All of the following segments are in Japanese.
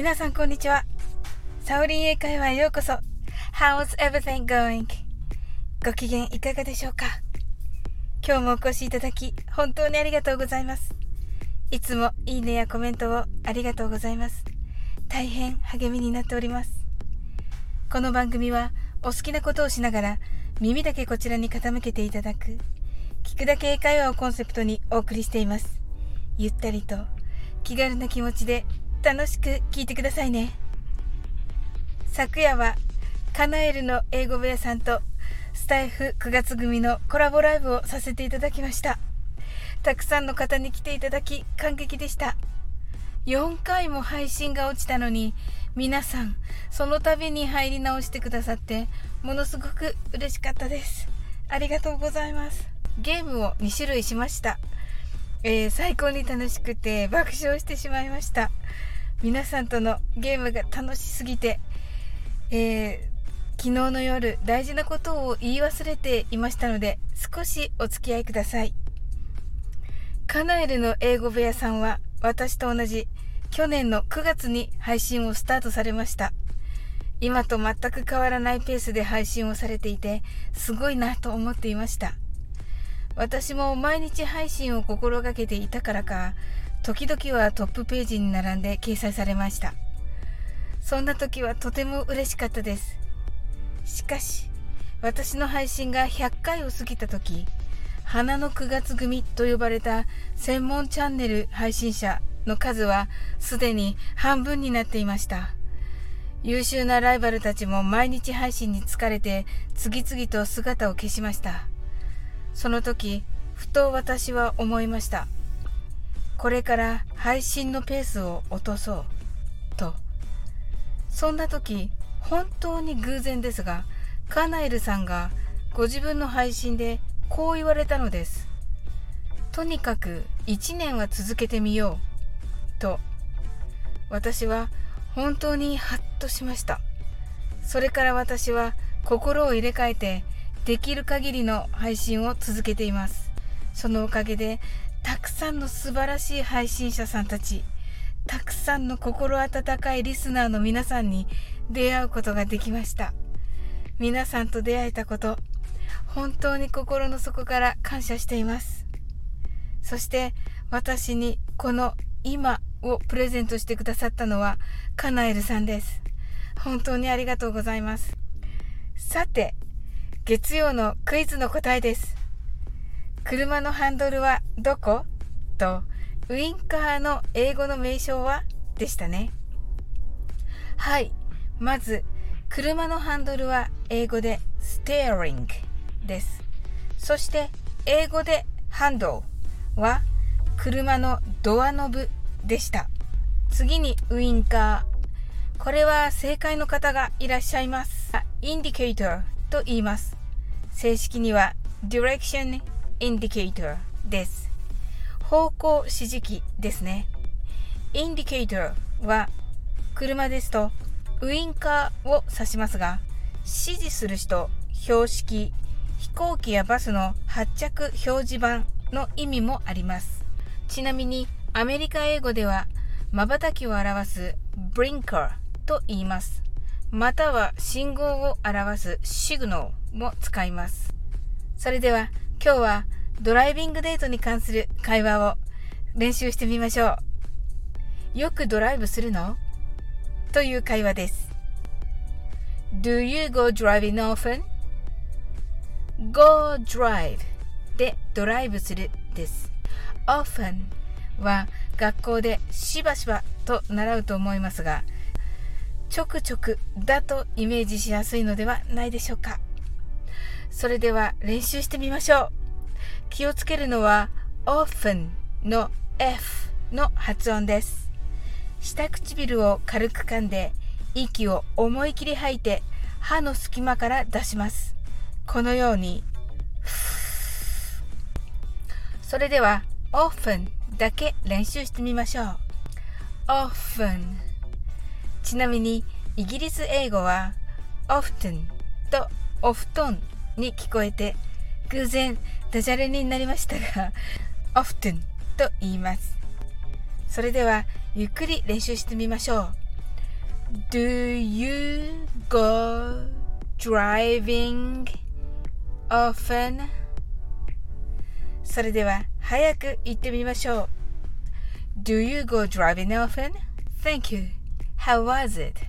皆さんこんにちは。サオリン英会話へようこそ。How's everything going? ご機嫌いかがでしょうか？今日もお越しいただき、本当にありがとうございます。いつもいいねやコメントをありがとうございます。大変励みになっております。この番組はお好きなことをしながら耳だけこちらに傾けていただく聞くだけ英会話をコンセプトにお送りしています。ゆったりと気軽な気持ちで楽しく聞いてくださいね。昨夜はカナエルの英語部屋さんとスタイフ9月組のコラボライブをさせていただきました。たくさんの方に来ていただき感激でした。4回も配信が落ちたのに皆さんその度に入り直してくださってものすごく嬉しかったです。ありがとうございます。ゲームを2種類しました。えー、最高に楽しくて爆笑してしまいました。皆さんとのゲームが楽しすぎて、えー、昨日の夜大事なことを言い忘れていましたので少しお付き合いください。カナエルの英語部屋さんは私と同じ去年の9月に配信をスタートされました。今と全く変わらないペースで配信をされていてすごいなと思っていました。私も毎日配信を心がけていたからか、時々はトップページに並んで掲載されました。そんな時はとても嬉しかったです。しかし、私の配信が100回を過ぎた時、花の9月組と呼ばれた専門チャンネル配信者の数はすでに半分になっていました。優秀なライバルたちも毎日配信に疲れて次々と姿を消しました。その時、ふと私は思いました。これから配信のペースを落とそう、と。そんな時、本当に偶然ですが、カナエルさんがご自分の配信でこう言われたのです。とにかく1年は続けてみよう、と。私は本当にハッとしました。それから私は心を入れ替えてできる限りの配信を続けています。そのおかげで、たくさんの素晴らしい配信者さんたち、たくさんの心温かいリスナーの皆さんに出会うことができました。皆さんと出会えたこと、本当に心の底から感謝しています。そして私にこの今をプレゼントしてくださったのはカナエルさんです。本当にありがとうございます。さて、月曜のクイズの答えです。車のハンドルはどこ？とウインカーの英語の名称はでしたね。はい。まず、車のハンドルは英語でステアリングです。そして、英語でハンドルは車のドアノブでした。次にウインカー。これは正解の方がいらっしゃいます。インディケーターと言います。正式には Direction Indicator です。方向指示器ですね。Indicator は車ですとウインカーを指しますが、指示する人、標識、飛行機やバスの発着表示板の意味もあります。ちなみにアメリカ英語では瞬きを表す blinker と言います。または信号を表すシグノーも使います。それでは今日はドライビングデートに関する会話を練習してみましょう。よくドライブするの？という会話です。Do you go driving often?Go drive でドライブするです。often は学校でしばしばと習うと思いますが、ちょくちょくだとイメージしやすいのではないでしょうか。それでは練習してみましょう。気をつけるのは often の F の発音です。下唇を軽く噛んで息を思い切り吐いて歯の隙間から出します。このように。それでは often だけ練習してみましょう。often ちなみにイギリス英語は often と often に聞こえて偶然ダジャレになりましたが often と言います。それではゆっくり練習してみましょう。Do you go driving often? それでは早く言ってみましょう。Do you go driving often? Thank you. How was it?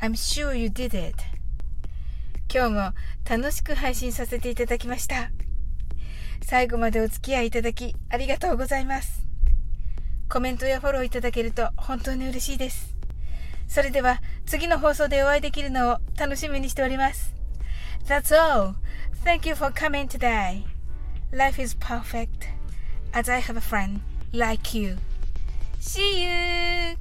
I'm sure you did it. 今日も楽しく配信させていただきました。最後までお付き合いいただきありがとうございます。コメントやフォローいただけると本当に嬉しいです。それでは次の放送でお会いできるのを楽しみにしております。That's all. Thank you for coming today. Life is perfect as I have a friend like you. See you!